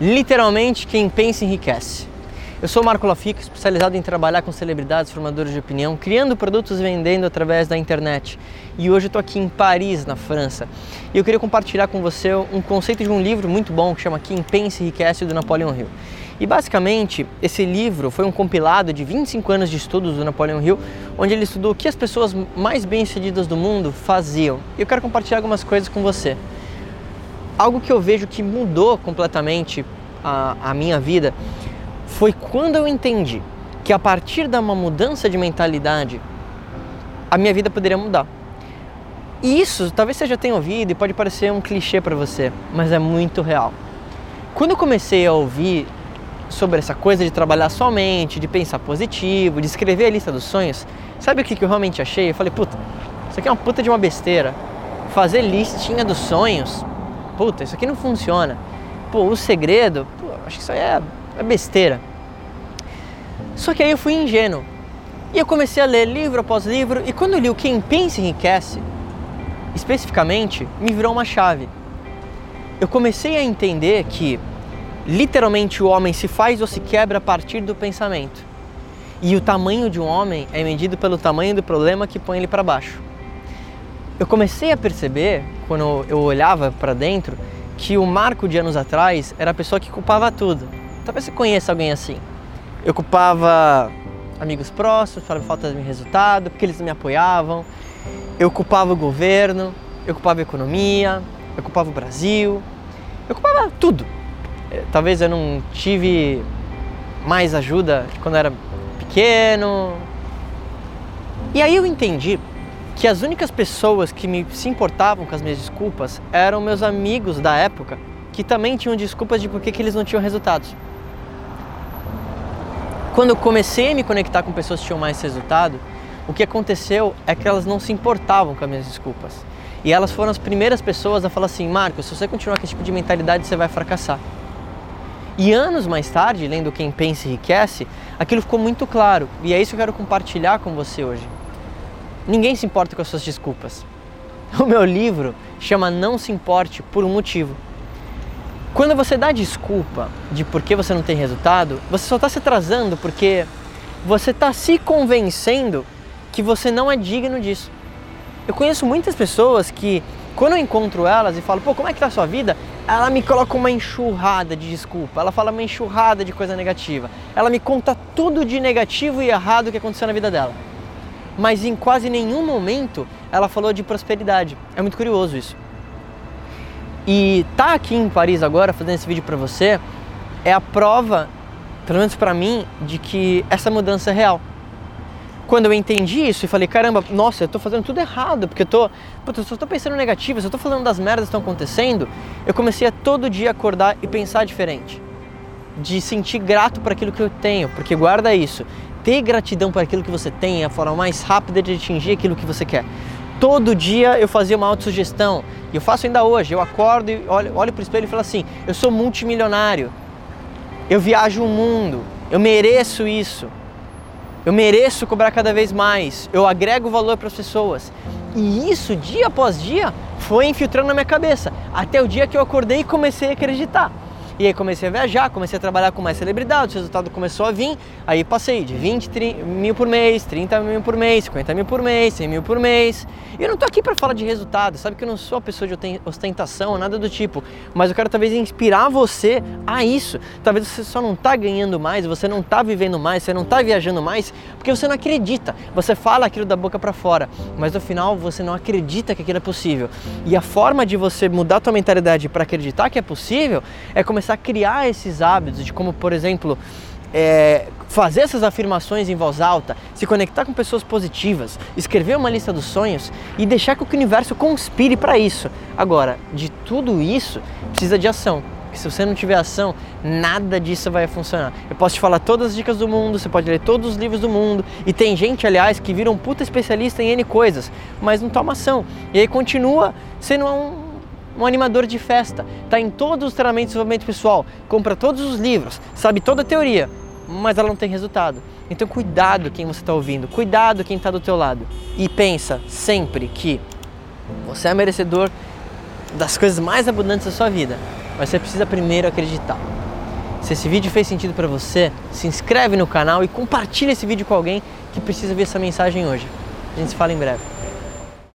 Literalmente, quem pensa enriquece. Eu sou Marco Lafica, especializado em trabalhar com celebridades, formadores de opinião, criando produtos e vendendo através da internet. E hoje eu estou aqui em Paris, na França. E eu queria compartilhar com você um conceito de um livro muito bom que chama Quem Pensa Enriquece, do Napoleão Hill. E basicamente, esse livro foi um compilado de 25 anos de estudos do Napoleão Hill, onde ele estudou o que as pessoas mais bem-sucedidas do mundo faziam. E eu quero compartilhar algumas coisas com você algo que eu vejo que mudou completamente a, a minha vida foi quando eu entendi que a partir de uma mudança de mentalidade a minha vida poderia mudar. E isso talvez você já tenha ouvido e pode parecer um clichê para você, mas é muito real. Quando eu comecei a ouvir sobre essa coisa de trabalhar somente, de pensar positivo, de escrever a lista dos sonhos, sabe o que eu realmente achei? Eu falei, puta, isso aqui é uma puta de uma besteira. Fazer listinha dos sonhos puta, isso aqui não funciona. Pô, o segredo, pô, acho que isso aí é, é besteira. Só que aí eu fui ingênuo. E eu comecei a ler livro após livro, e quando eu li o Quem Pensa Enriquece, especificamente, me virou uma chave. Eu comecei a entender que, literalmente, o homem se faz ou se quebra a partir do pensamento. E o tamanho de um homem é medido pelo tamanho do problema que põe ele para baixo eu comecei a perceber, quando eu olhava para dentro, que o Marco de anos atrás era a pessoa que culpava tudo. Talvez você conheça alguém assim. Eu culpava amigos próximos pela falta de resultado, porque eles não me apoiavam. Eu culpava o governo, eu culpava a economia, eu culpava o Brasil, eu culpava tudo. É, talvez eu não tive mais ajuda quando eu era pequeno. E aí eu entendi que as únicas pessoas que me se importavam com as minhas desculpas eram meus amigos da época, que também tinham desculpas de por que eles não tinham resultados. Quando eu comecei a me conectar com pessoas que tinham mais resultado, o que aconteceu é que elas não se importavam com as minhas desculpas. E elas foram as primeiras pessoas a falar assim: Marcos, se você continuar com esse tipo de mentalidade, você vai fracassar. E anos mais tarde, lendo Quem Pensa Enriquece, aquilo ficou muito claro. E é isso que eu quero compartilhar com você hoje. Ninguém se importa com as suas desculpas. O meu livro chama Não se importe por um motivo. Quando você dá desculpa de por que você não tem resultado, você só está se atrasando porque você está se convencendo que você não é digno disso. Eu conheço muitas pessoas que, quando eu encontro elas e falo, pô, como é que tá a sua vida? Ela me coloca uma enxurrada de desculpa, ela fala uma enxurrada de coisa negativa. Ela me conta tudo de negativo e errado que aconteceu na vida dela mas em quase nenhum momento ela falou de prosperidade. É muito curioso isso. E tá aqui em Paris agora fazendo esse vídeo para você é a prova, pelo menos para mim, de que essa mudança é real. Quando eu entendi isso e falei, caramba, nossa, eu tô fazendo tudo errado, porque eu tô, puta, eu só tô pensando negativo, só tô falando das merdas que estão acontecendo, eu comecei a todo dia acordar e pensar diferente. De sentir grato por aquilo que eu tenho, porque guarda isso ter gratidão por aquilo que você tem é a forma mais rápida de atingir aquilo que você quer. Todo dia eu fazia uma autossugestão, e eu faço ainda hoje. Eu acordo e olho, olho para o espelho e falo assim: eu sou multimilionário, eu viajo o mundo, eu mereço isso, eu mereço cobrar cada vez mais, eu agrego valor para as pessoas. E isso, dia após dia, foi infiltrando na minha cabeça, até o dia que eu acordei e comecei a acreditar. E aí comecei a viajar, comecei a trabalhar com mais celebridades, o resultado começou a vir, aí passei de 20 30 mil por mês, 30 mil por mês, 50 mil por mês, 100 mil por mês. E eu não tô aqui para falar de resultado, sabe que eu não sou a pessoa de ostentação, nada do tipo, mas eu quero talvez inspirar você a isso. Talvez você só não tá ganhando mais, você não tá vivendo mais, você não tá viajando mais, porque você não acredita. Você fala aquilo da boca para fora, mas no final você não acredita que aquilo é possível. E a forma de você mudar a tua mentalidade para acreditar que é possível é começar começar a criar esses hábitos de como, por exemplo, é, fazer essas afirmações em voz alta, se conectar com pessoas positivas, escrever uma lista dos sonhos e deixar que o universo conspire para isso. Agora, de tudo isso, precisa de ação. Porque se você não tiver ação, nada disso vai funcionar. Eu posso te falar todas as dicas do mundo, você pode ler todos os livros do mundo, e tem gente, aliás, que vira um puta especialista em N coisas, mas não toma ação. E aí continua sendo um um animador de festa, está em todos os treinamentos de desenvolvimento pessoal, compra todos os livros, sabe toda a teoria, mas ela não tem resultado. Então cuidado quem você está ouvindo, cuidado quem está do teu lado e pensa sempre que você é merecedor das coisas mais abundantes da sua vida, mas você precisa primeiro acreditar. Se esse vídeo fez sentido para você, se inscreve no canal e compartilha esse vídeo com alguém que precisa ver essa mensagem hoje. A gente se fala em breve.